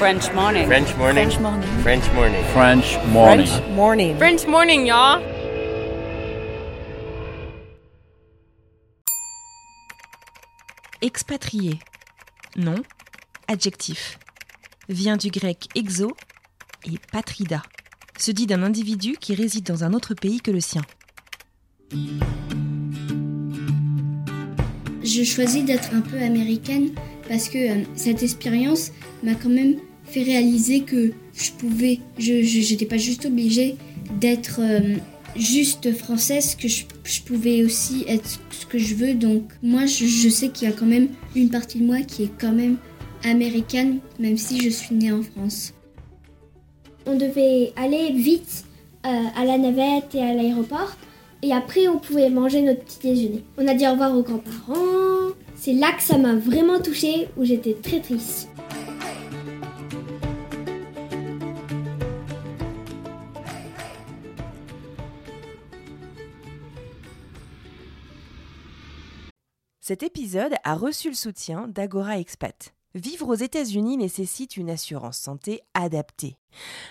French morning. French morning. French morning. French morning. French morning. French morning. French morning, y'all. Expatrié. Nom. Adjectif. Vient du grec exo et patrida. Se dit d'un individu qui réside dans un autre pays que le sien. Je choisis d'être un peu américaine parce que euh, cette expérience m'a quand même fait réaliser que je pouvais, je j'étais pas juste obligée d'être euh, juste française, que je, pouvais aussi être ce que je veux. Donc moi, je, je sais qu'il y a quand même une partie de moi qui est quand même américaine, même si je suis née en France. On devait aller vite euh, à la navette et à l'aéroport. Et après, on pouvait manger notre petit déjeuner. On a dit au revoir aux grands-parents. C'est là que ça m'a vraiment touchée, où j'étais très triste. Cet épisode a reçu le soutien d'Agora Expat. Vivre aux États-Unis nécessite une assurance santé adaptée.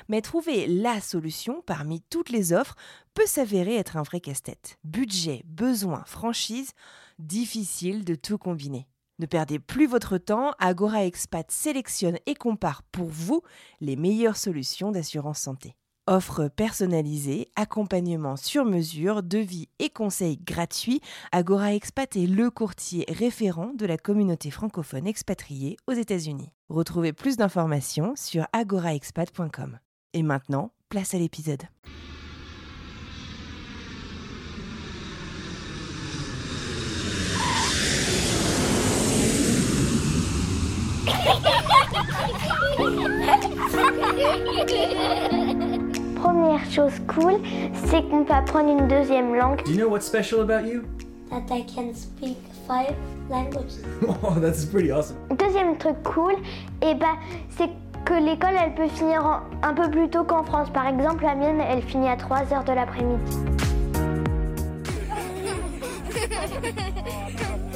Mais trouver la solution parmi toutes les offres peut s'avérer être un vrai casse-tête. Budget, besoins, franchise, difficile de tout combiner. Ne perdez plus votre temps, Agora Expat sélectionne et compare pour vous les meilleures solutions d'assurance santé. Offre personnalisée, accompagnement sur mesure, devis et conseils gratuits, Agora Expat est le courtier référent de la communauté francophone expatriée aux États-Unis. Retrouvez plus d'informations sur agoraexpat.com. Et maintenant, place à l'épisode. Première chose cool, c'est qu'on peut apprendre une deuxième langue. Do you know what's special about you? That I can speak five languages. Oh, that's pretty awesome. Deuxième truc cool, et ben, c'est que l'école, elle peut finir en- un peu plus tôt qu'en France. Par exemple, la mienne, elle finit à 3 heures de l'après-midi.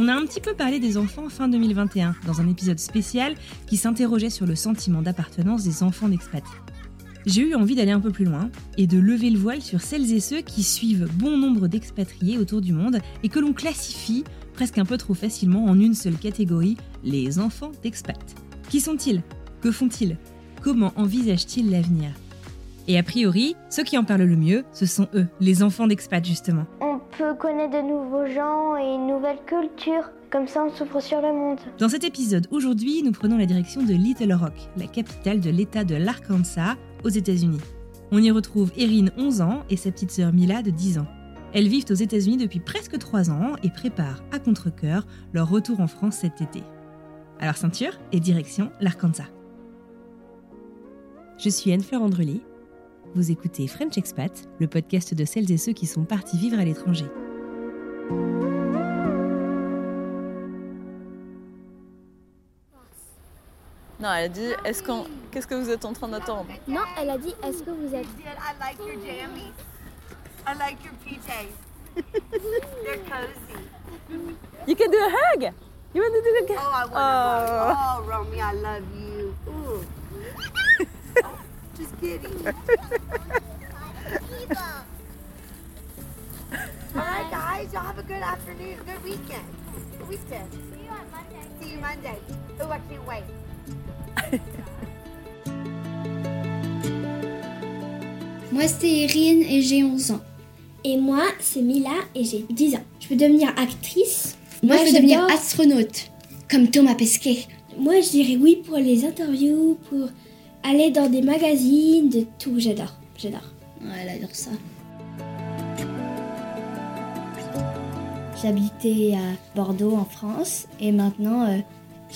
On a un petit peu parlé des enfants fin 2021 dans un épisode spécial qui s'interrogeait sur le sentiment d'appartenance des enfants d'expat. J'ai eu envie d'aller un peu plus loin et de lever le voile sur celles et ceux qui suivent bon nombre d'expatriés autour du monde et que l'on classifie presque un peu trop facilement en une seule catégorie, les enfants d'expat. Qui sont-ils? Que font-ils? Comment envisagent-ils l'avenir? Et a priori, ceux qui en parlent le mieux, ce sont eux, les enfants d'expat justement. On peut connaître de nouveaux gens et une nouvelle culture. Comme ça, on s'ouvre sur le monde. Dans cet épisode, aujourd'hui, nous prenons la direction de Little Rock, la capitale de l'État de l'Arkansas, aux États-Unis. On y retrouve Erin, 11 ans, et sa petite sœur Mila, de 10 ans. Elles vivent aux États-Unis depuis presque 3 ans et préparent à contre-coeur leur retour en France cet été. Alors ceinture et direction l'Arkansas. Je suis Anne-Fleur Andrely. Vous écoutez French Expat, le podcast de celles et ceux qui sont partis vivre à l'étranger. Non, elle a dit, est-ce qu'on, qu'est-ce que vous êtes en train d'attendre? Non, elle a dit est-ce que vous êtes. I like your jammies. I like your PJs. They're cozy. You can do a hug. You want to do a hug? Oh, I want to Oh. Oh, Romy, I love you. Kidding. All right, guys, y'all have a good afternoon, good weekend. Good weekend. See you on Monday. See you Monday. Oh, I can't wait. Moi, c'est Erin et j'ai 11 ans. Et moi, c'est Mila et j'ai 10 ans. Je veux devenir actrice. Moi, je veux devenir astronaute, comme Thomas Pesquet. Moi, je dirais oui pour les interviews, pour aller dans des magazines, de tout. J'adore, j'adore. Ouais, elle adore ça. J'habitais à Bordeaux en France et maintenant euh,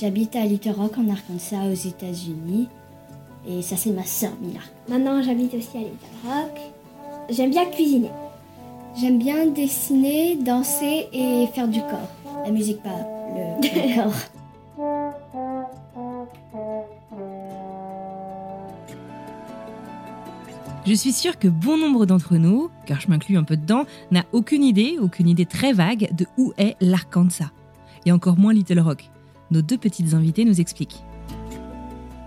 j'habite à Little Rock en Arkansas aux États-Unis. Et ça c'est ma sœur Mila. Maintenant, j'habite aussi à Little Rock. J'aime bien cuisiner. J'aime bien dessiner, danser et faire du corps. La musique pas le, le corps. Je suis sûre que bon nombre d'entre nous, car je m'inclus un peu dedans, n'a aucune idée, aucune idée très vague de où est l'Arkansas. Et encore moins Little Rock. Nos deux petites invitées nous expliquent.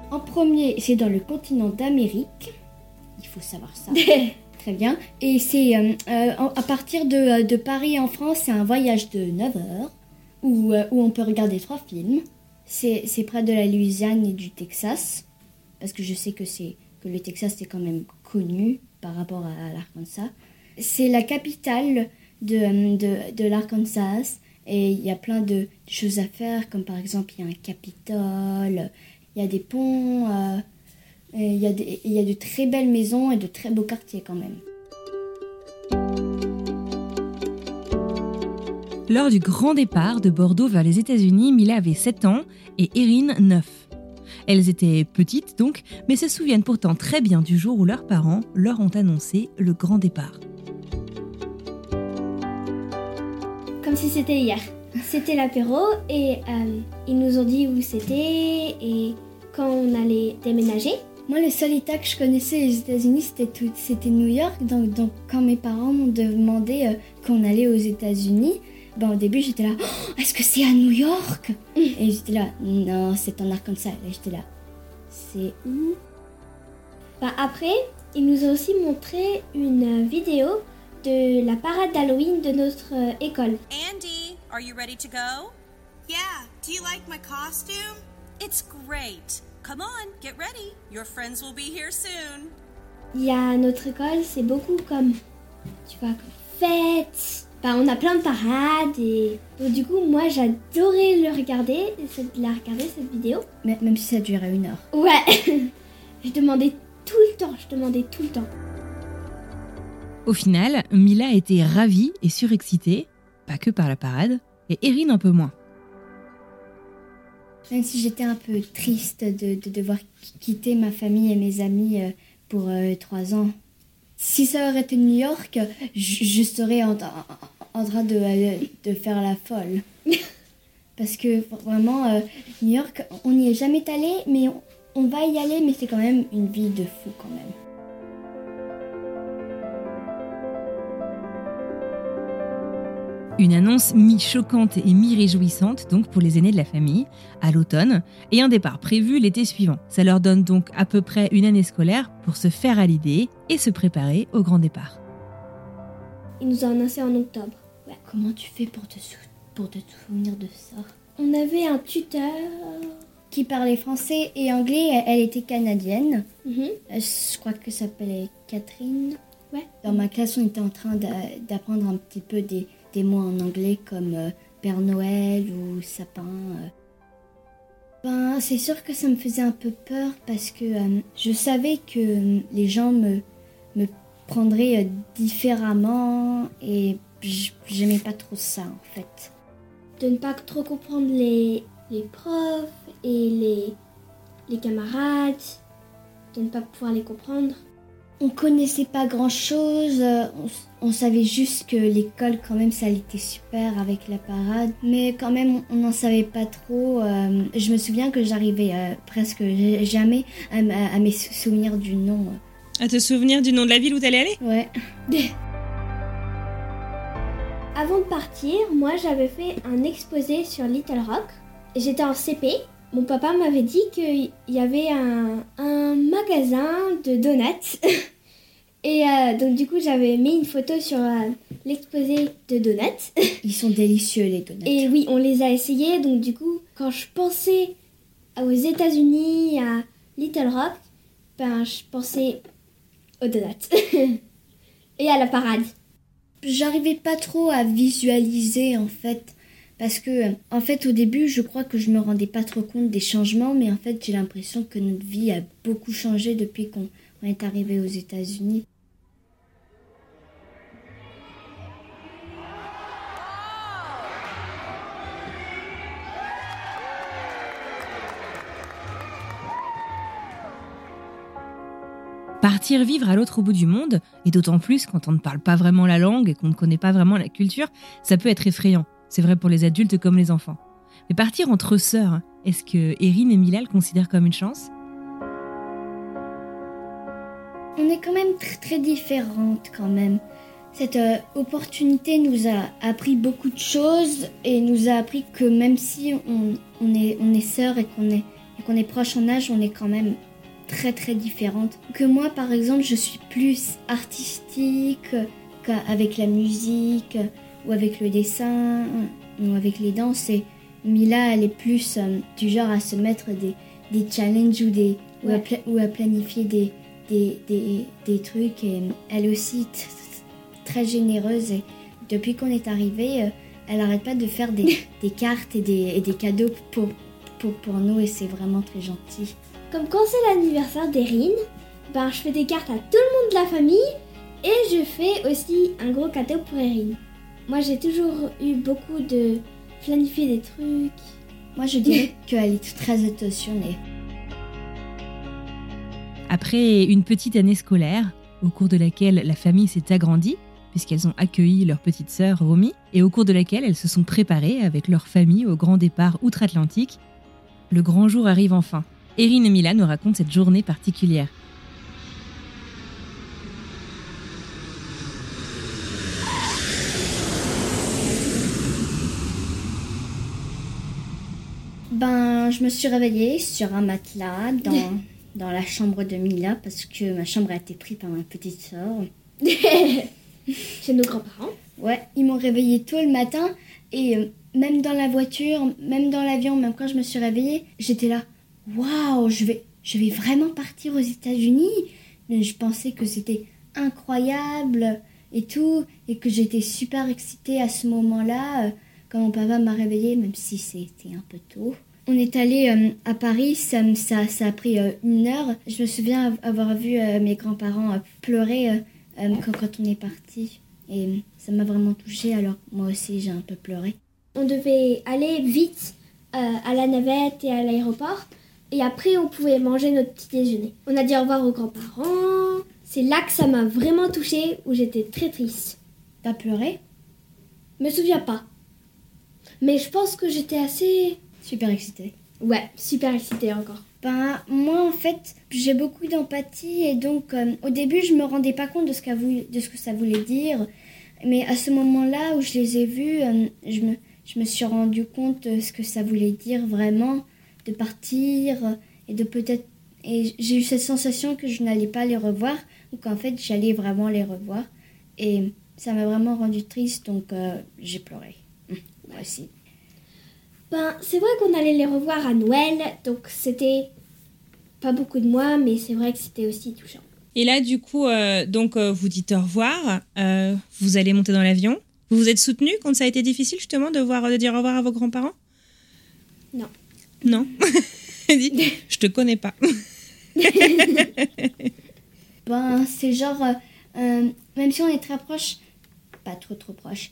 En premier, c'est dans le continent d'Amérique. Il faut savoir ça. Très bien. Et c'est euh, euh, à partir de, de, Paris en France, c'est un voyage de 9 heures où, euh, où on peut regarder trois films. C'est près de la Louisiane et du Texas. Parce que je sais que, le Texas est quand même connu par rapport à, l'Arkansas. C'est la capitale de, de, de l'Arkansas. Et il y a plein de choses à faire, comme par exemple, il y a un Capitole, il y a des ponts, euh, il, y a il y a de très belles maisons et de très beaux quartiers quand même. Lors du grand départ de Bordeaux vers les États-Unis, Mila avait 7 ans et Erin 9. Elles étaient petites donc, mais se souviennent pourtant très bien du jour où leurs parents leur ont annoncé le grand départ. Comme si c'était hier. C'était l'apéro et euh, ils nous ont dit où c'était et quand on allait déménager. Moi, le seul État que je connaissais aux États-Unis, c'était, c'était New York. Donc, donc, quand mes parents m'ont demandé euh, qu'on allait aux États-Unis, ben, au début, j'étais là, oh, est-ce que c'est à New York? Et j'étais là, non, c'est en Arkansas. Et j'étais là, c'est où? Ben, Après, ils nous ont aussi montré une vidéo de la parade d'Halloween de notre euh, école. Andy, are you ready to go? Yeah. Do you like my costume? It's great. Come on, get ready. Your friends will be here soon. Il y a notre école, c'est beaucoup comme, tu vois, comme fête. Bah, on a plein de parades et donc du coup, moi, j'adorais le regarder, la regarder cette vidéo. Mais, même si ça durait une heure. Ouais. je demandais tout le temps, je demandais tout le temps. Au final, Mila était ravie et surexcitée, pas que par la parade, et Erin un peu moins. Même si j'étais un peu triste de, devoir quitter ma famille et mes amis euh, pour euh, trois ans. Si ça aurait été New York, je, serais en, train de, faire la folle. Parce que vraiment, euh, New York, on n'y est jamais allé, mais on, on va y aller, mais c'est quand même une vie de fou quand même. Une annonce mi-choquante et mi-réjouissante donc pour les aînés de la famille, à l'automne, et un départ prévu l'été suivant. Ça leur donne donc à peu près une année scolaire pour se faire à l'idée et se préparer au grand départ. Ils nous ont annoncé en octobre. Comment tu fais pour te, pour te souvenir de ça? On avait un tuteur qui parlait français et anglais. Elle était canadienne. Euh, je crois que ça s'appelait Catherine. Ouais. Dans ma classe, on était en train d'apprendre un petit peu des, des mots en anglais comme euh, Père Noël ou sapin. Euh. Ben, c'est sûr que ça me faisait un peu peur parce que euh, je savais que les gens me, me prendraient différemment et j'aimais pas trop ça en fait. De ne pas trop comprendre les, les profs et les, les camarades, de ne pas pouvoir les comprendre on connaissait pas grand chose. On, savait juste que l'école, quand même, ça était super avec la parade. Mais quand même, on n'en savait pas trop. Euh, je me souviens que j'arrivais euh, presque jamais à, à, me souvenir du nom. À te souvenir du nom de la ville où t'allais aller? Ouais. Avant de partir, moi j'avais fait un exposé sur Little Rock. J'étais en CP mon papa m'avait dit qu'il y avait un, magasin de donuts. Et euh, donc du coup j'avais mis une photo sur euh, l'exposé de donuts. Ils sont délicieux les donuts. Et oui, on les a essayés. Donc du coup, quand je pensais aux États-Unis, à Little Rock, ben je pensais aux donuts et à la parade. J'arrivais pas trop à visualiser en fait parce que, en fait, au début, je crois que je me rendais pas trop compte des changements, mais en fait, j'ai l'impression que notre vie a beaucoup changé depuis qu'on est arrivé aux États-Unis. Partir vivre à l'autre bout du monde, et d'autant plus quand on ne parle pas vraiment la langue et qu'on ne connaît pas vraiment la culture, ça peut être effrayant. C'est vrai pour les adultes comme les enfants. Mais partir entre sœurs, est-ce que Erin et Mila le considèrent comme une chance? On est quand même très, très différentes quand même. Cette euh, opportunité nous a appris beaucoup de choses et nous a appris que même si on, est, on est sœurs et qu'on est, qu'on est proches en âge, on est quand même très très différentes. Que moi par exemple je suis plus artistique qu'avec la musique ou avec le dessin ou avec les danses. Et Mila elle est plus euh, du genre à se mettre des, des challenges ou, des, ou, à, pla- ou à planifier des, des, des, des trucs. Et elle aussi t- t- très généreuse. Et depuis qu'on est arrivé euh, elle arrête pas de faire des, des cartes et des, et des cadeaux pour, pour, pour nous. Et c'est vraiment très gentil. Comme quand c'est l'anniversaire d'Erin, ben je fais des cartes à tout le monde de la famille. Et je fais aussi un gros cadeau pour Erin. Moi j'ai toujours eu beaucoup de planifier des trucs. Moi je dirais qu'elle est très attentionnée. Après une petite année scolaire, au cours de laquelle la famille s'est agrandie, puisqu'elles ont accueilli leur petite sœur Romy, et au cours de laquelle elles se sont préparées avec leur famille au grand départ outre-Atlantique, le grand jour arrive enfin. Erin et Mila nous racontent cette journée particulière. Ben, je me suis réveillée sur un matelas dans, dans la chambre de Mila parce que ma chambre a été prise par ma petite sœur. Chez nos grands-parents. Ouais, ils m'ont réveillée tôt le matin et euh, même dans la voiture, même dans l'avion, même quand je me suis réveillée, j'étais là. Waouh, je vais, je vais vraiment partir aux États-Unis. Mais je pensais que c'était incroyable et tout et que j'étais super excitée à ce moment-là euh, quand mon papa m'a réveillée, même si c'était un peu tôt. On est allé euh, à Paris, ça, ça, ça a pris euh, une heure. Je me souviens av- avoir vu euh, mes grands-parents pleurer quand, quand on est parti. Et ça m'a vraiment touchée, alors moi aussi j'ai un peu pleuré. On devait aller vite à la navette et à l'aéroport. Et après, on pouvait manger notre petit déjeuner. On a dit au revoir aux grands-parents. C'est là que ça m'a vraiment touchée, où j'étais très triste. T'as pleuré? Me souviens pas. Mais je pense que j'étais assez. Super excitée. Ouais, super excitée encore. Ben, moi en fait, j'ai beaucoup d'empathie et donc euh, au début je me rendais pas compte de ce, voulu- de ce que ça voulait dire. Mais à ce moment-là où je les ai vus, euh, je, me, je me suis rendu compte de ce que ça voulait dire vraiment, de partir euh, et de peut-être. Et j'ai eu cette sensation que je n'allais pas les revoir ou qu'en fait j'allais vraiment les revoir. Et ça m'a vraiment rendu triste donc euh, j'ai pleuré. Hum, Moi aussi. Ben, c'est vrai qu'on allait les revoir à Noël, donc c'était pas beaucoup de mois, mais c'est vrai que c'était aussi touchant. Et là, du coup, euh, donc euh, vous dites au revoir, euh, vous allez monter dans l'avion. Vous vous êtes soutenu quand ça a été difficile justement de, voir, de dire au revoir à vos grands-parents? Non. Non? Je te connais pas. Ben, c'est genre, même si on est très proche, pas trop trop proche,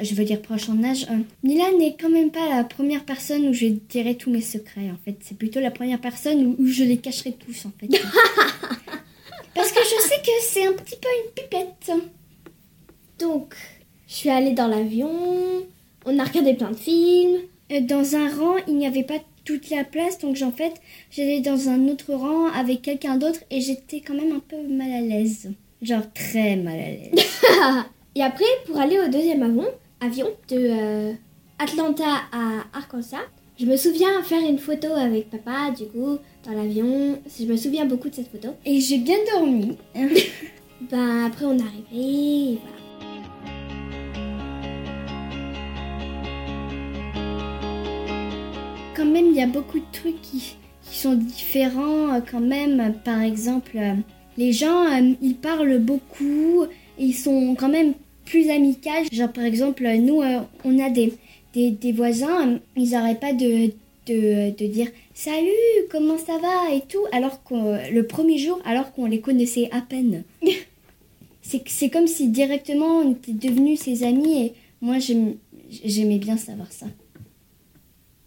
je veux dire proche en âge, euh, Mila n'est quand même pas la première personne où je dirai tous mes secrets, en fait. C'est plutôt la première personne où, où je les cacherai tous, en fait. Parce que je sais que c'est un petit peu une pipette. Donc, je suis allée dans l'avion, on a regardé plein de films. Euh, Dans un rang, il n'y avait pas toute la place, donc en fait, j'allais dans un autre rang avec quelqu'un d'autre et j'étais quand même un peu mal à l'aise. Genre très mal à l'aise. Et après, pour aller au deuxième avion, avion de euh, Atlanta à Arkansas, je me souviens faire une photo avec papa, du coup, dans l'avion. Je me souviens beaucoup de cette photo. Et j'ai bien dormi. Ben, après, on est arrivé, et voilà. quand même, il y a beaucoup de trucs qui, qui sont différents euh, quand même. Par exemple, euh, les gens, ils parlent beaucoup ils sont quand même plus amicaux. Genre, par exemple, nous, euh, on a des, des, des voisins, euh, ils n'arrêtent pas de, de, de dire Salut, comment ça va? et tout, alors que le premier jour, alors qu'on les connaissait à peine. C'est comme si directement on était devenus ses amis et moi, j'aimais bien savoir ça.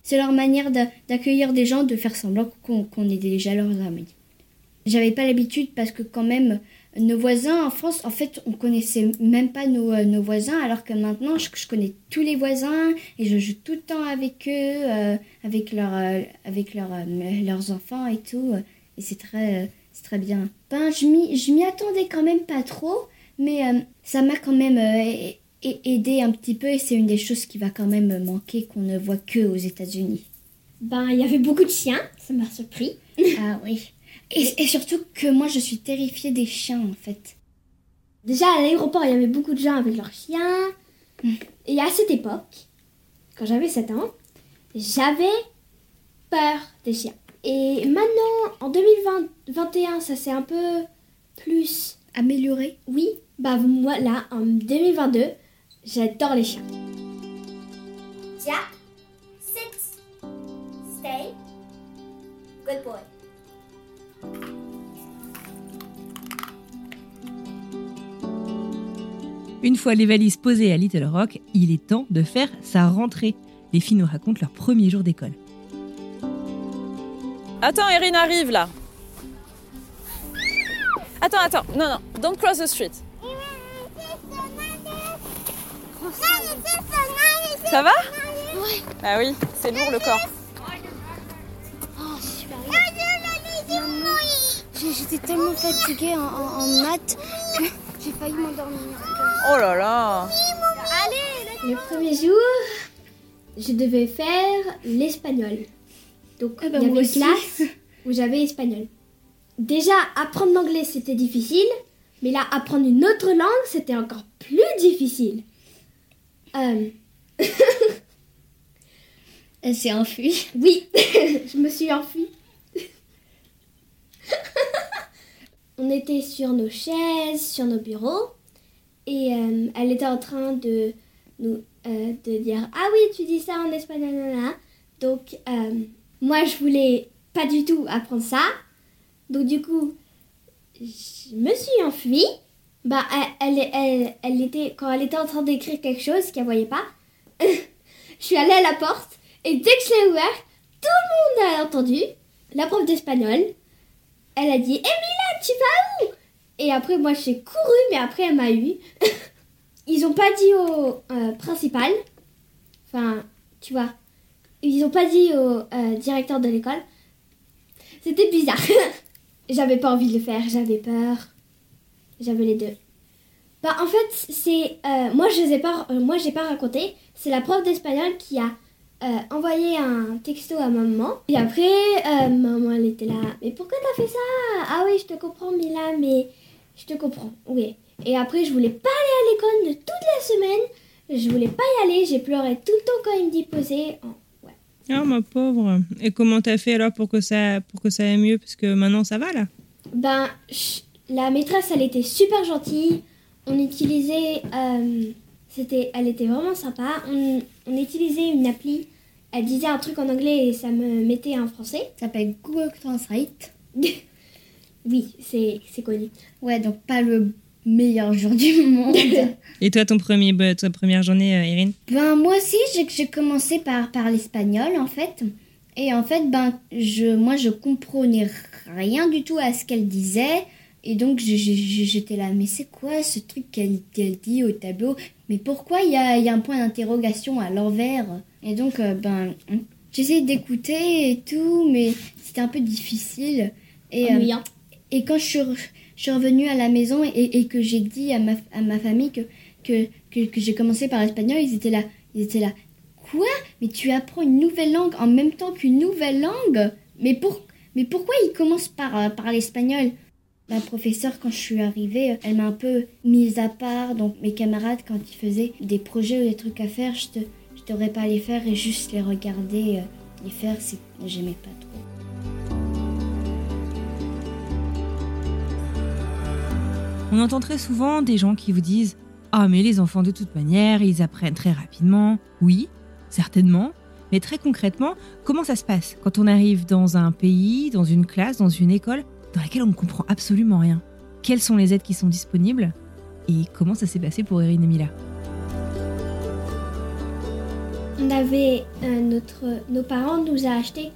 C'est leur manière d'a- d'accueillir des gens, de faire semblant qu'on qu'on est déjà leurs amis. J'avais pas l'habitude parce que quand même, nos voisins en France, en fait, on connaissait même pas nos, euh, nos voisins, alors que maintenant, je, je connais tous les voisins et je joue tout le temps avec eux, euh, avec, leur, euh, avec leur, leurs enfants et tout. Et c'est très, c'est très bien. Ben, je m'y attendais quand même pas trop Mais ça m'a quand même aidé un petit peu et c'est une des choses qui va quand même manquer qu'on ne voit que aux États-Unis. Ben, il y avait beaucoup de chiens, ça m'a surpris. ah oui. Et, et, surtout que moi, je suis terrifiée des chiens, en fait. Déjà, à l'aéroport, il y avait beaucoup de gens avec leurs chiens. Et à cette époque, quand j'avais 7 ans, j'avais peur des chiens. Et maintenant, en 2021, ça s'est un peu plus amélioré. Oui, bah moi là, en 2022, j'adore les chiens. Jack, sit, stay, good boy. Une fois les valises posées à Little Rock, il est temps de faire sa rentrée. Les filles nous racontent leur premier jour d'école. Attends, Erin arrive là. Attends, attends. Non, non. Don't cross the street. Ça va? Ouais. Ah oui, c'est lourd le corps. Oh, super J'étais tellement fatiguée en, en, en maths j'ai failli m'endormir. Oh là là Allez Le premier jour, je devais faire l'espagnol. Donc Ah bah, il y avait une classe où j'avais espagnol. Déjà, apprendre l'anglais, c'était difficile. Mais là, apprendre une autre langue, c'était encore plus difficile. Euh, Elle s'est enfuie. Oui, je me suis enfuie. On était sur nos chaises, sur nos bureaux, et euh, elle était en train de nous euh, de dire ah oui tu dis ça en espagnol nanana. donc euh, moi je voulais pas du tout apprendre ça. Donc du coup je me suis enfuie. Bah elle, elle, elle, était quand elle était en train d'écrire quelque chose qu'elle voyait pas je suis allée à la porte et dès que je l'ai ouvert tout le monde a entendu la prof d'espagnol. Elle a dit Emilia tu vas où et après moi j'ai couru mais après elle m'a eu. Ils ont pas dit au euh, principal. Enfin tu vois. Ils ont pas dit au euh, directeur de l'école. C'était bizarre. J'avais pas envie de le faire. J'avais peur. J'avais les deux. Bah en fait c'est euh, moi je les ai pas moi j'ai pas raconté. C'est la prof d'espagnol qui a euh, envoyé un texto à maman. Et après euh, maman elle était là. Mais pourquoi t'as fait ça? Ah oui je te comprends Mila mais je te comprends. Oui et après je voulais pas aller à l'école de toute la semaine. Je voulais pas y aller. J'ai pleuré tout le temps quand il me dit poser Oh, ouais. Ah, ma pauvre. Et comment t'as fait alors pour que ça, pour que ça aille mieux? Parce que maintenant ça va là. Ben, la maîtresse, elle était super gentille. On utilisait, euh, c'était, elle était vraiment sympa. On, on utilisait une appli. Elle disait un truc en anglais et ça me mettait en français. Ça s'appelle Google Translate. oui, c'est, c'est connu. Ouais, donc pas le meilleur jour du monde. Et toi, ton premier, bah, ta première journée, euh, Erin Ben moi aussi j'ai j'ai commencé par, par l'espagnol en fait. Et en fait ben je moi je comprenais rien du tout à ce qu'elle disait. Et donc j'étais là mais c'est quoi ce truc qu'elle qu'elle dit au tableau? Mais pourquoi il y a, y a un point d'interrogation à l'envers? Et donc euh, ben j'essayais d'écouter et tout mais c'était un peu difficile. Et, euh, et quand je suis, je suis revenue à la maison et, et que j'ai dit à ma, à ma famille que, que, que, que j'ai commencé par l'espagnol, ils étaient là. Ils étaient là. Quoi? Mais tu apprends une nouvelle langue en même temps qu'une nouvelle langue? Mais, pour, mais pourquoi ils commencent par, euh, par l'espagnol? La professeure, quand je suis arrivée, euh, elle m'a un peu mise à part. Donc mes camarades, quand ils faisaient des projets ou des trucs à faire, je ne je devrais pas les faire et juste les regarder, euh, les faire, j'aimais pas trop. On entend très souvent des gens qui vous disent Ah, mais les enfants, de toute manière, ils apprennent très rapidement. Oui, certainement. Mais très concrètement, comment ça se passe quand on arrive dans un pays, dans une classe, dans une école dans laquelle on ne comprend absolument rien Quelles sont les aides qui sont disponibles Et comment ça s'est passé pour Erin et Mila? On avait euh, notre, nos parents nous a acheté,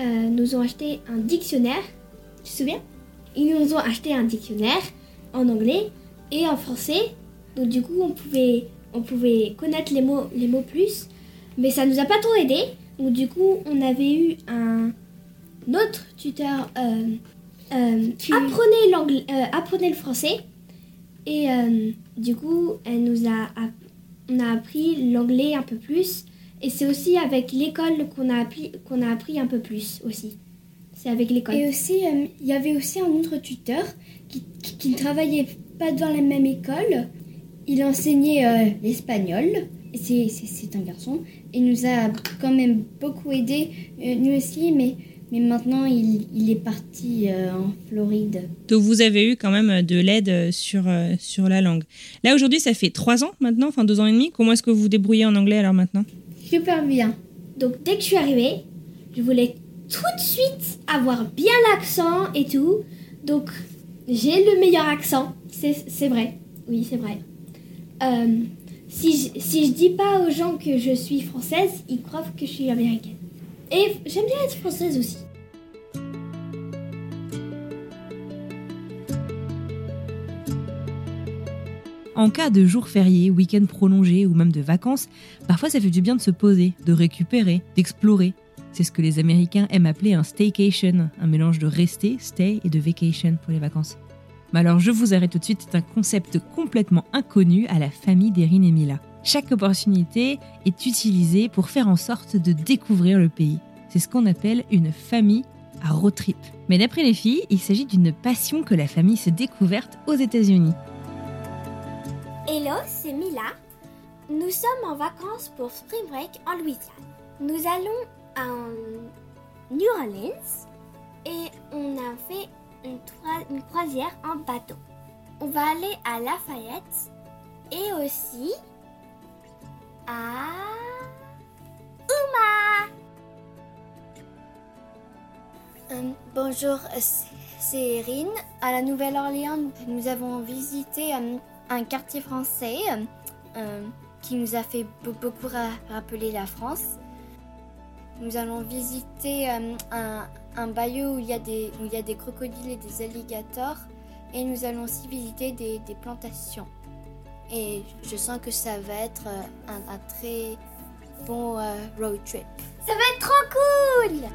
euh, nous ont acheté un dictionnaire. Tu te souviens? Ils nous ont acheté un dictionnaire en anglais et en français. Donc du coup, on pouvait, on pouvait connaître les mots, les mots plus. Mais ça nous a pas trop aidé. Donc du coup, on avait eu un autre tuteur. euh, euh, apprenez l'anglais, euh, apprenez le français. Et euh, du coup, elle nous a, on a appris l'anglais un peu plus. Et c'est aussi avec l'école qu'on a, appris, qu'on a appris un peu plus aussi. C'est avec l'école. Et aussi, il y avait aussi un autre tuteur qui, qui- qui ne travaillait pas dans la même école. Il enseignait l'espagnol. Et C'est, c'est, c'est un garçon. Il nous a quand même beaucoup aidé, nous aussi, mais, mais maintenant il, il est parti euh, en Floride. Donc vous avez eu quand même de l'aide euh, sur, euh, sur la langue. Là aujourd'hui, ça fait trois ans maintenant, enfin deux ans et demi. Comment est-ce que vous vous débrouillez en anglais alors maintenant? Super bien. Donc dès que je suis arrivée, je voulais tout de suite avoir bien l'accent et tout. Donc j'ai le meilleur accent, c'est c'est vrai. Oui, c'est vrai. Euh, si, je, si je dis pas aux gens que je suis française, ils croient que je suis américaine. Et j'aime bien être française aussi. En cas de jour férié, week-end prolongé ou même de vacances, parfois ça fait du bien de se poser, de récupérer, d'explorer. C'est ce que les Américains aiment appeler un staycation, un mélange de rester, stay et de vacation pour les vacances. Mais alors je vous arrête tout de suite, c'est un concept complètement inconnu à la famille d'Erin et Mila. Chaque opportunité est utilisée pour faire en sorte de découvrir le pays. C'est ce qu'on appelle une famille à road trip. Mais d'après les filles, il s'agit d'une passion que la famille s'est découverte aux États-Unis. Hello, c'est Mila. Nous sommes en vacances pour Spring Break en Louisiane. Nous allons à New Orleans et on a fait une, une croisière en bateau. On va aller à Lafayette et aussi à Uma. Euh, bonjour, c'est- Erin. À la Nouvelle-Orléans, nous avons visité euh, un quartier français euh, qui nous a fait be- beaucoup ra- rappeler la France. Nous allons visiter un, bayou où il, y a des, crocodiles et des alligators. Et nous allons aussi visiter des plantations. Et je sens que ça va être euh, un, un très bon euh, road trip. Ça va être trop cool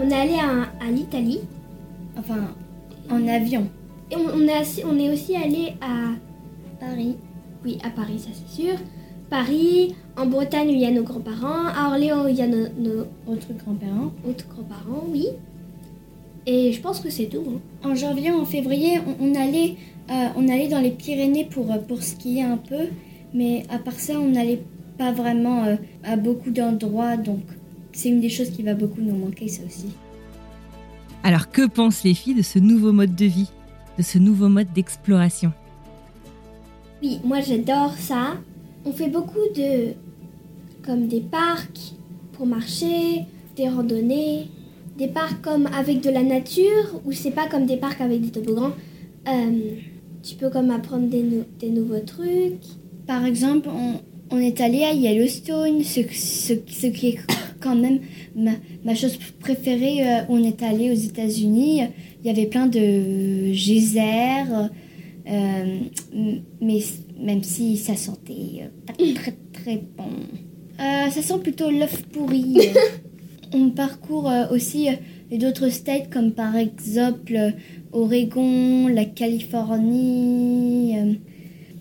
On est allé à, à l'Italie. Enfin, en avion. Et on, on est, assi- on est aussi allé à Paris. Oui, à Paris, ça c'est sûr. Paris, en Bretagne où il y a nos grands-parents, à Orléans où il y a nos, nos autres grands-parents. Autres grands-parents, oui. Et je pense que c'est tout. hein. En janvier, en février, on, on allait, on allait dans les Pyrénées pour, euh, pour skier un peu. Mais à part ça, on n'allait pas vraiment euh, à beaucoup d'endroits. Donc, c'est une des choses qui va beaucoup nous manquer, ça aussi. Alors que pensent les filles de ce nouveau mode de vie, de ce nouveau mode d'exploration? Oui, moi j'adore ça. On fait beaucoup de. comme des parcs pour marcher, des randonnées, des parcs comme avec de la nature, ou c'est pas comme des parcs avec des toboggans. Euh, tu peux comme apprendre des, nou- des nouveaux trucs. Par exemple, on, on est allé à Yellowstone, ce, ce, ce qui est quand même ma, ma chose préférée. euh, on est allé aux États-Unis, il y avait plein de geysers, euh, mais même si ça sentait euh, pas très très bon. Euh, ça sent plutôt l'œuf pourri. on parcourt aussi d'autres states comme par exemple Oregon, la Californie. euh,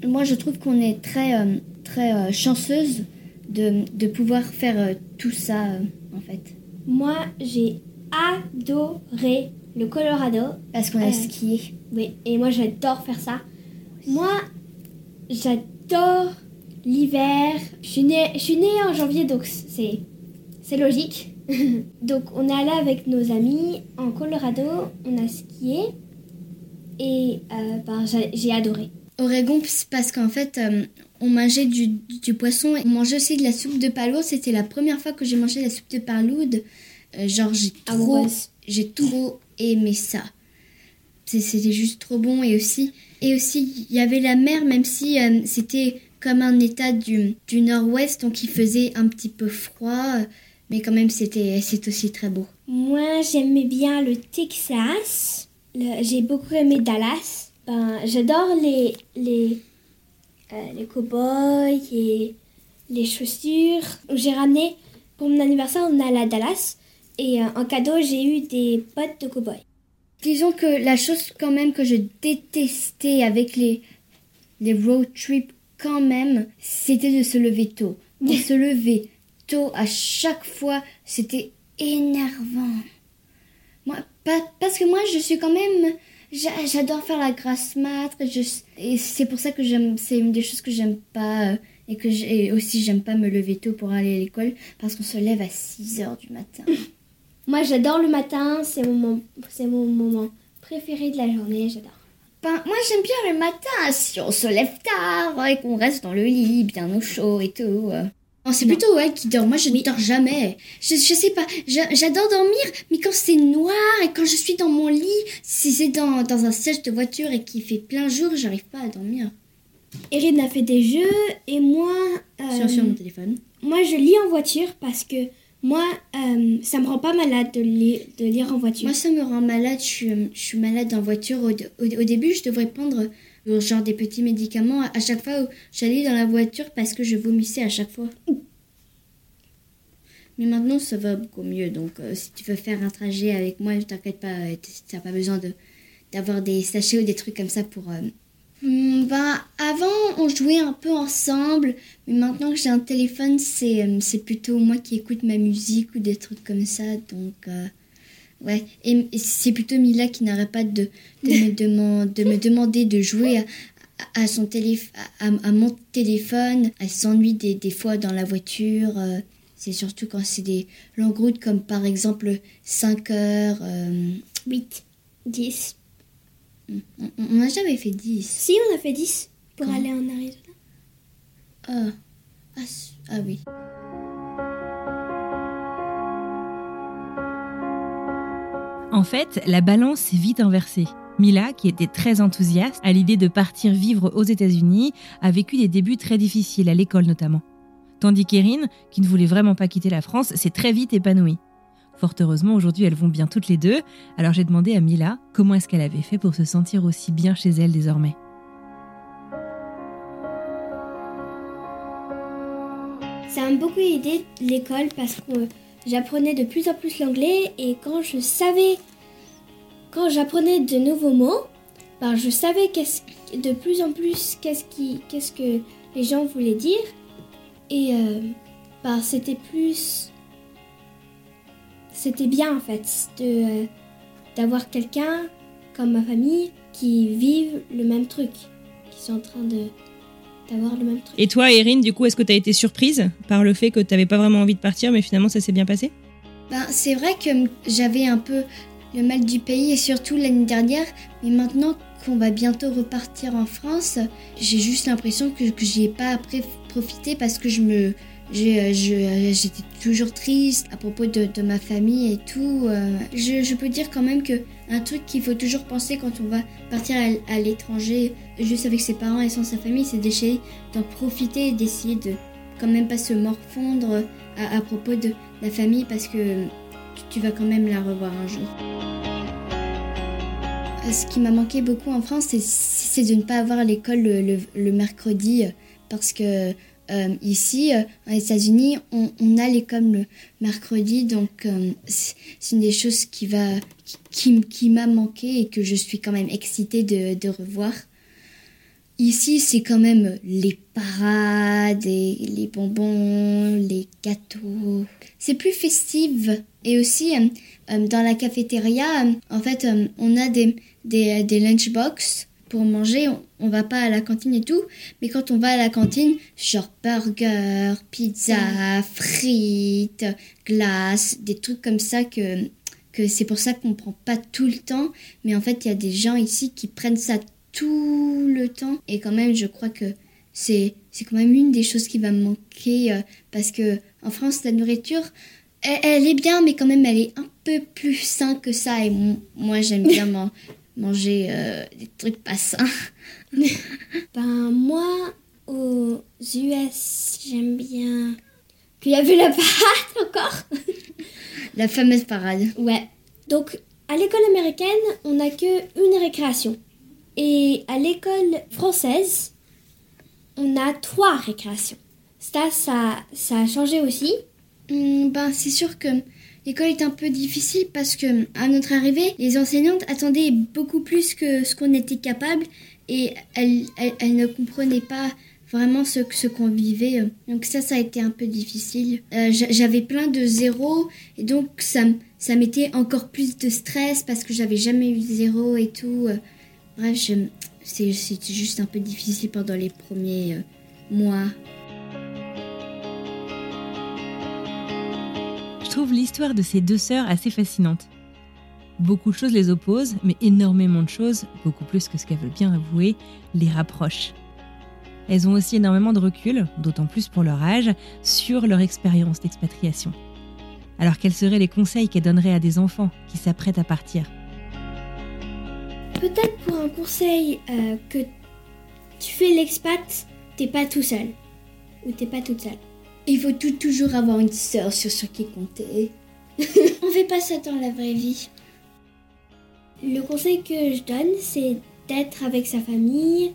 moi, je trouve qu'on est très, euh, très euh, chanceuse de, de pouvoir faire tout ça, en fait. Moi, j'ai adoré le Colorado. Parce qu'on a Euh, skié. Oui, et moi j'adore faire ça. Moi, j'adore l'hiver. Je suis née, je suis née en janvier, donc c'est, c'est logique. donc on est allé avec nos amis en Colorado, on a skié et euh, ben, j'ai, adoré. Oregon, parce qu'en fait, euh, on mangeait du, du poisson et on mangeait aussi de la soupe de palourde. C'était la première fois que j'ai mangé la soupe de palourde. Euh, genre, j'ai trop, Amoureuse. j'ai trop aimé ça. C'était juste trop bon. Et aussi, et aussi, il y avait la mer, même si euh, c'était comme un état du, du nord-ouest, donc il faisait un petit peu froid. Mais quand même, c'était c'est aussi très beau. Moi, j'aimais bien le Texas. J'ai beaucoup aimé Dallas. Ben, j'adore les les euh, les cow-boys et les chaussures. J'ai ramené pour mon anniversaire, on allé à Dallas et euh, en cadeau, j'ai eu des bottes de cow-boy. disons que la chose quand même que je détestais avec les, les road trips quand même, c'était de se lever tôt. De se lever tôt à chaque fois, c'était énervant. Moi, pas, parce que moi, je suis quand même... J'adore faire la grasse mat. Et c'est pour ça que j'aime... C'est une des choses que j'aime pas... Euh, et que et aussi, j'aime pas me lever tôt pour aller à l'école. Parce qu'on se lève à 6 heures du matin. Moi, j'adore le matin. C'est mon, mon moment préféré de la journée. J'adore. Ben, moi, j'aime bien le matin. Si on se lève tard et qu'on reste dans le lit, bien au chaud et tout. Oh, c'est plutôt ouais qui dort. Moi, je ne dors jamais. Je, je sais pas. J'adore dormir, mais quand c'est noir et quand je suis dans mon lit, si c'est dans, dans un siège de voiture et qu'il fait plein jour, j'arrive pas à dormir. Erin a fait des jeux et moi. Euh, sur, mon téléphone. Moi, je lis en voiture parce que moi, euh, ça me rend pas malade de, de lire en voiture. Moi, ça me rend malade. Je suis, je suis malade en voiture. Au, au, début, je devrais prendre genre des petits médicaments à chaque fois où j'allais dans la voiture parce que je vomissais à chaque fois. Mais maintenant, ça va beaucoup mieux. Donc, euh, si tu veux faire un trajet avec moi, ne t'inquiète pas, euh, tu n'as pas besoin de, d'avoir des sachets ou des trucs comme ça pour... Euh... ben, avant, on jouait un peu ensemble, mais maintenant que j'ai un téléphone, c'est, euh, c'est plutôt moi qui écoute ma musique ou des trucs comme ça. Donc, ouais. Et, c'est plutôt Mila qui n'arrête pas de, de, me, de me demander de jouer à, à son à, à, mon téléphone. Elle s'ennuie des, des fois dans la voiture. C'est surtout quand c'est des longues routes comme par exemple 5 heures. 8, 10. On n'a jamais fait 10. Si, on a fait 10 pour aller en Arizona. Ah. ah, ah oui. En fait, la balance s'est vite inversée. Mila, qui était très enthousiaste à l'idée de partir vivre aux États-Unis, a vécu des débuts très difficiles à l'école notamment. Tandis qu'Erin, qui ne voulait vraiment pas quitter la France, s'est très vite épanouie. Fort heureusement, aujourd'hui, elles vont bien toutes les deux. Alors j'ai demandé à Mila comment est-ce qu'elle avait fait pour se sentir aussi bien chez elle désormais. Ça m'a beaucoup aidé l'école parce que j'apprenais de plus en plus l'anglais et quand je savais, quand j'apprenais de nouveaux mots, ben je savais de plus en plus qu'est-ce, qui, qu'est-ce que les gens voulaient dire et euh, bah, c'était plus. C'était bien en fait de, euh, d'avoir quelqu'un comme ma famille qui vivent le même truc, qui sont en train de, d'avoir le même truc. Et toi, Erin, du coup, est-ce que tu as été surprise par le fait que tu n'avais pas vraiment envie de partir, mais finalement ça s'est bien passé? Ben, C'est vrai que j'avais un peu le mal du pays, et surtout l'année dernière, mais maintenant qu'on va bientôt repartir en France, j'ai juste l'impression que, que j'y ai pas après profiter parce que je me j'étais toujours triste à propos de, de ma famille et tout. Euh. Je, je, peux dire quand même que un truc qu'il faut toujours penser quand on va partir à, l'étranger, juste avec ses parents et sans sa famille, c'est d'essayer d'en profiter et d'essayer de quand même pas se morfondre à, à, propos de la famille parce que tu vas quand même la revoir un jour. Ce qui m'a manqué beaucoup en France, c'est de ne pas avoir l'école le, le, le mercredi parce que euh, ici, euh, aux États-Unis, on, on, a l'école le mercredi, donc euh, c'est une des choses qui va, qui, m'a manqué et que je suis quand même excitée de, revoir. Ici, c'est quand même les parades, et les bonbons, les gâteaux. C'est plus festif. Et aussi, dans la cafétéria, en fait, on a des lunchbox pour manger, on, va pas à la cantine et tout, mais quand on va à la cantine, genre burger, pizza, frites, glace, des trucs comme ça que, que c'est pour ça qu'on prend pas tout le temps, mais en fait il y a des gens ici qui prennent ça tout le temps et quand même je crois que c'est c'est quand même une des choses qui va me manquer euh, parce que en France la nourriture elle, elle, est bien mais quand même elle est un peu plus sain que ça et moi j'aime bien manger euh, des trucs pas sains Ben moi, aux US, j'aime bien... Il y avait la parade encore La fameuse parade. Ouais. Donc, à l'école américaine, on n'a que une récréation. Et à l'école française, on a trois récréations. Ça, ça, ça a changé aussi. Hmm, ben, c'est sûr que l'école est un peu difficile parce que à notre arrivée, les enseignantes attendaient beaucoup plus que ce qu'on était capable et elles, ne comprenaient pas vraiment ce, ce qu'on vivait. Donc ça, ça a été un peu difficile. Euh, j'a- j'avais plein de zéros et donc ça, ça mettait encore plus de stress parce que j'avais jamais eu zéro et tout. Euh, Bref, c'était juste un peu difficile pendant les premiers euh, mois. Trouve l'histoire de ces deux sœurs assez fascinante. Beaucoup de choses les opposent, mais énormément de choses, beaucoup plus que ce qu'elles veulent bien avouer, les rapprochent. Elles ont aussi énormément de recul, d'autant plus pour leur âge, sur leur expérience d'expatriation. Alors quels seraient les conseils qu'elles donneraient à des enfants qui s'apprêtent à partir? Peut-être pour un conseil euh, que tu fais l'expat, t'es pas tout seul. Ou t'es pas toute seule. Il faut toujours avoir une sœur sur ce qui comptait. On fait pas ça dans la vraie vie. Le conseil que je donne, c'est d'être avec sa famille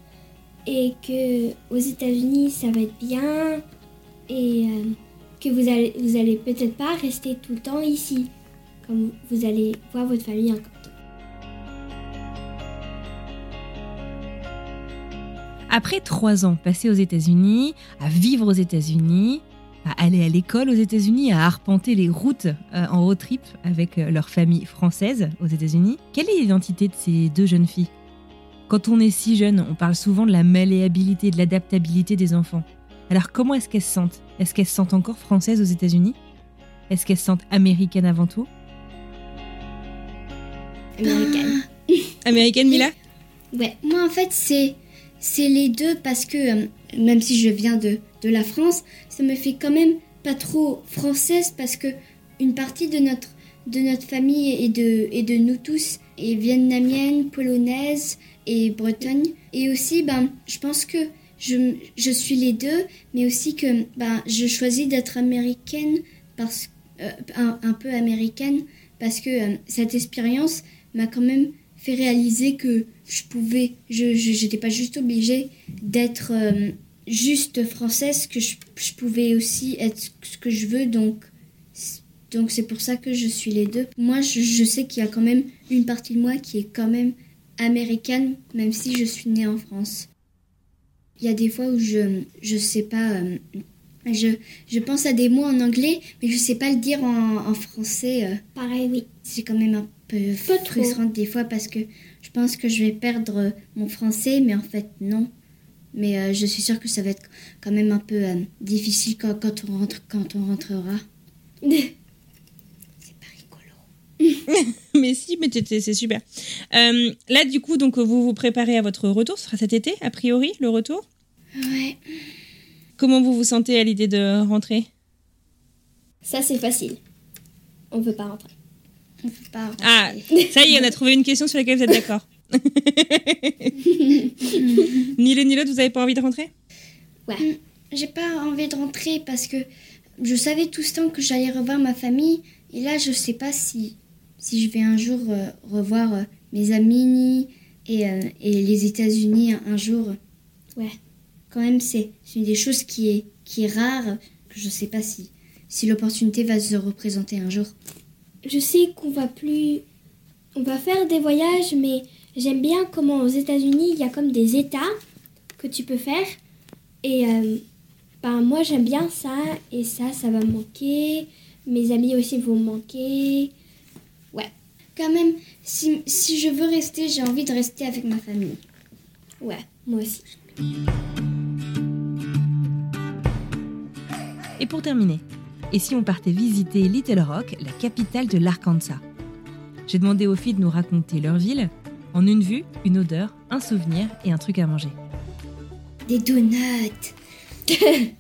et que aux États-Unis ça va être bien et euh, que vous allez vous allez peut-être pas rester tout le temps ici, comme vous allez voir votre famille encore. Après trois ans passés aux États-Unis, à vivre aux États-Unis, à aller à l'école aux États-Unis, à arpenter les routes euh, en road trip avec euh, leur famille française aux États-Unis, quelle est l'identité de ces deux jeunes filles? Quand on est si jeune, on parle souvent de la malléabilité, de l'adaptabilité des enfants. Alors comment est-ce qu'elles se sentent? Est-ce qu'elles se sentent encore françaises aux États-Unis? Est-ce qu'elles se sentent américaines avant tout? Américaine. Américaine, Mila? Ouais, moi en fait c'est c'est les deux parce que euh, même si je viens de, de la France, ça me fait quand même pas trop française parce que une partie de notre de notre famille et de et de nous tous est vietnamienne, polonaise et bretonne. Et aussi ben je pense que je, je suis les deux mais aussi que ben je choisis d'être américaine parce euh, un, peu américaine parce que euh, cette expérience m'a quand même fait réaliser que je pouvais, je j'étais pas juste obligée d'être euh, juste française, que je, je pouvais aussi être ce que je veux, donc donc c'est pour ça que je suis les deux. Moi, je, je sais qu'il y a quand même une partie de moi qui est quand même américaine, même si je suis née en France. Il y a des fois où je je sais pas, euh, je je pense à des mots en anglais, mais je sais pas le dire en, en français. euh. Pareil, oui. C'est quand même un peu trop. frustrant des fois parce que je pense que je vais perdre mon français, mais en fait non. Mais euh, je suis sûre que ça va être quand même un peu euh, difficile quand, quand on rentre quand on rentrera. mais si, mais c'est super. Euh, là, du coup, donc vous vous préparez à votre retour. Ce sera cet été, a priori, le retour. Ouais. Comment vous vous sentez à l'idée de rentrer? Ça c'est facile. On pas. On peut pas. rentrer. Ah, ça y est, on a trouvé une question sur laquelle vous êtes d'accord. ni l'un ni l'autre, vous avez pas envie de rentrer? Ouais. J'ai pas envie de rentrer parce que je savais tout ce temps que j'allais revoir ma famille et là je sais pas si si je vais un jour euh, revoir euh, mes amis et, euh, et les États-Unis un, un jour. Ouais. Quand même c'est c'est une des choses qui est qui est rare que je sais pas si si l'opportunité va se représenter un jour. Je sais qu'on va plus. On va faire des voyages, mais j'aime bien comment aux États-Unis il y a comme des États que tu peux faire. Et euh, ben, moi j'aime bien ça, et ça, ça va me manquer. Mes amis aussi vont me manquer. Ouais. Quand même si si je veux rester, j'ai envie de rester avec ma famille. Ouais, moi aussi. Et pour terminer, et si on partait visiter Little Rock, la capitale de l'Arkansas? J'ai demandé aux filles de nous raconter leur ville en une vue, une odeur, un souvenir et un truc à manger. Des donuts.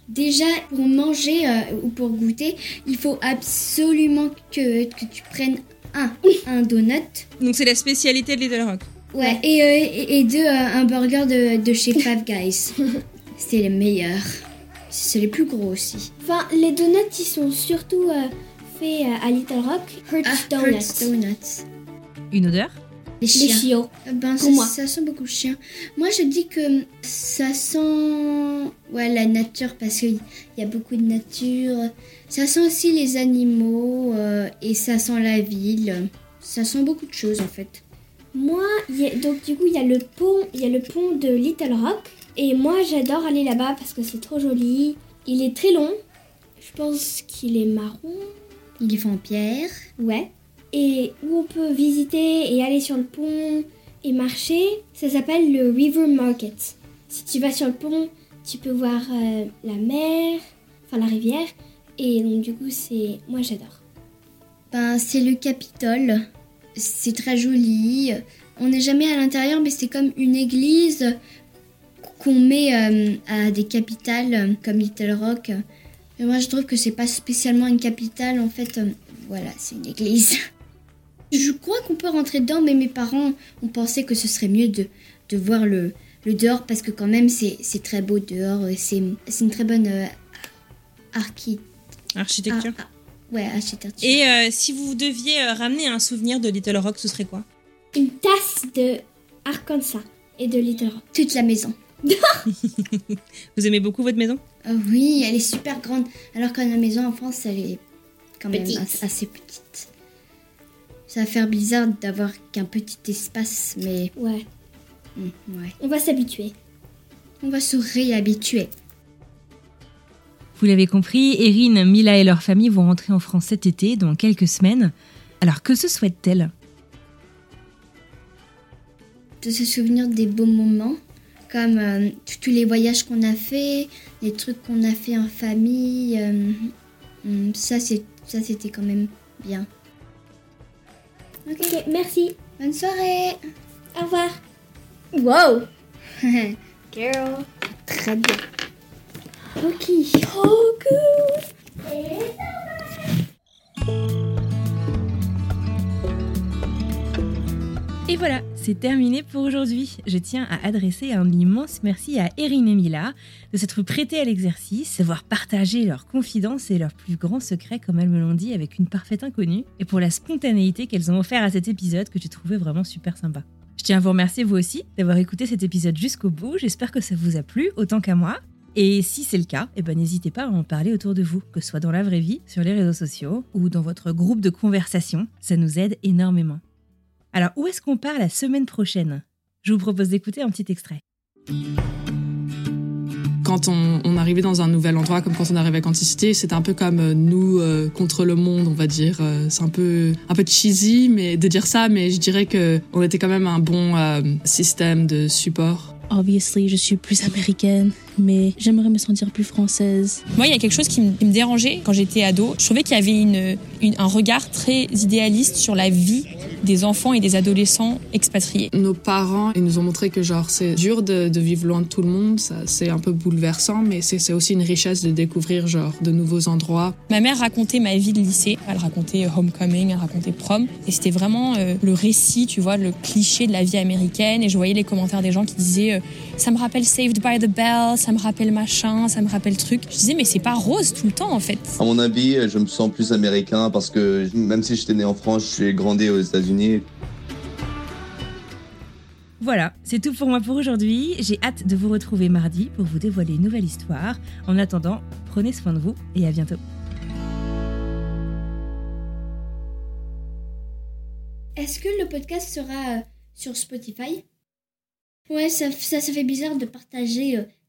Déjà, pour manger euh, ou pour goûter, il faut absolument que, que tu prennes un, un donut. Donc c'est la spécialité de Little Rock. Ouais, et, euh, et, deux, euh, un burger de, de chez Five Guys. C'est les meilleurs. C'est les plus gros aussi. Enfin, les donuts, ils sont surtout euh, faits euh, à Little Rock. Hertz Ah, Donuts. Hertz Donuts. Une odeur Les chiots. Euh, Ben, Pour ça, moi. ça sent beaucoup le chien. Moi, je dis que ça sent ouais, la nature parce qu'il y a beaucoup de nature. Ça sent aussi les animaux euh, et ça sent la ville. Ça sent beaucoup de choses en fait. Moi, y a- donc du coup, il y a le pont, il y a le pont de Little Rock. Et moi, j'adore aller là-bas parce que c'est trop joli. Il est très long. Je pense qu'il est marron. Il est fait en pierre. Ouais. Et où on peut visiter et aller sur le pont et marcher, ça s'appelle le River Market. Si tu vas sur le pont, tu peux voir euh, la mer, enfin la rivière. Et donc du coup, c'est... Moi, j'adore. Ben, c'est le Capitole. C'est très joli. On n'est jamais à l'intérieur, mais c'est comme une église qu'on met euh, à des capitales euh, comme Little Rock. Mais moi, je trouve que c'est pas spécialement une capitale. En fait, euh, voilà, c'est une église. Je crois qu'on peut rentrer dedans, mais mes parents ont pensé que ce serait mieux de, de voir le, le dehors parce que quand même, c'est très beau dehors. C'est c'est une très bonne euh, archi- Architecture. ah, ah, ouais, architecture. Et euh, si vous deviez euh, ramener un souvenir de Little Rock, ce serait quoi? Une tasse de Arkansas et de Little Rock. Toute la maison. Vous aimez beaucoup votre maison? Ah oui, elle est super grande. Alors que la maison en France, elle est quand même Petite. assez petite. Ça va faire bizarre d'avoir qu'un petit espace, mais Ouais. hmm, ouais. On va s'habituer. On va se réhabituer. Vous l'avez compris, Erin, Mila et leur famille vont rentrer en France cet été, dans quelques semaines. Alors que se souhaitent-elles? De se souvenir des beaux moments, comme euh, tous- tous les voyages qu'on a fait, les trucs qu'on a fait en famille. euh, hmm, ça, c'est ça, c'était quand même bien. Ok, merci. Bonne soirée. Au revoir. Wow. Girl. Très bien. Ok. Oh, cool. Et voilà, c'est terminé pour aujourd'hui. Je tiens à adresser un immense merci à Erin et Mila de s'être prêtées à l'exercice, d'avoir partagé leurs confidences et leurs plus grands secrets, comme elles me l'ont dit, avec une parfaite inconnue, et pour la spontanéité qu'elles ont offert à cet épisode que j'ai trouvé vraiment super sympa. Je tiens à vous remercier vous aussi d'avoir écouté cet épisode jusqu'au bout. J'espère que ça vous a plu autant qu'à moi. Et si c'est le cas, eh ben n'hésitez pas à en parler autour de vous, que ce soit dans la vraie vie, sur les réseaux sociaux ou dans votre groupe de conversation. Ça nous aide énormément. Alors, où est-ce qu'on part la semaine prochaine? Je vous propose d'écouter un petit extrait. Quand on, on arrivait dans un nouvel endroit, comme quand on arrivait à Quanticité, c'était un peu comme euh, nous euh, contre le monde, on va dire. Euh, C'est un peu, un peu cheesy mais, de dire ça, mais je dirais que on était quand même un bon euh, système de support. Obviously, je suis plus américaine, mais j'aimerais me sentir plus française. Moi, il y a quelque chose qui me, qui me dérangeait quand j'étais ado. Je trouvais qu'il y avait une, une- un regard très idéaliste sur la vie des enfants et des adolescents expatriés. Nos parents, ils nous ont montré que genre c'est dur de, de vivre loin de tout le monde, ça c'est un peu bouleversant, mais c'est c'est aussi une richesse de découvrir genre de nouveaux endroits. Ma mère racontait ma vie de lycée. Elle racontait Homecoming, elle racontait Prom. Et c'était vraiment euh, le récit, tu vois, le cliché de la vie américaine. Et je voyais les commentaires des gens qui disaient euh, Ça me rappelle Saved by the Bell, ça me rappelle machin, ça me rappelle truc. Je disais Mais c'est pas rose tout le temps en fait. À mon avis, je me sens plus américain parce que même si j'étais né en France, je suis grandi aux États-Unis. Voilà, c'est tout pour moi pour aujourd'hui. J'ai hâte de vous retrouver mardi pour vous dévoiler une nouvelle histoire. En attendant, prenez soin de vous et à bientôt. Est-ce que le podcast sera euh, sur Spotify? Ouais, ça, ça, ça fait bizarre de partager euh,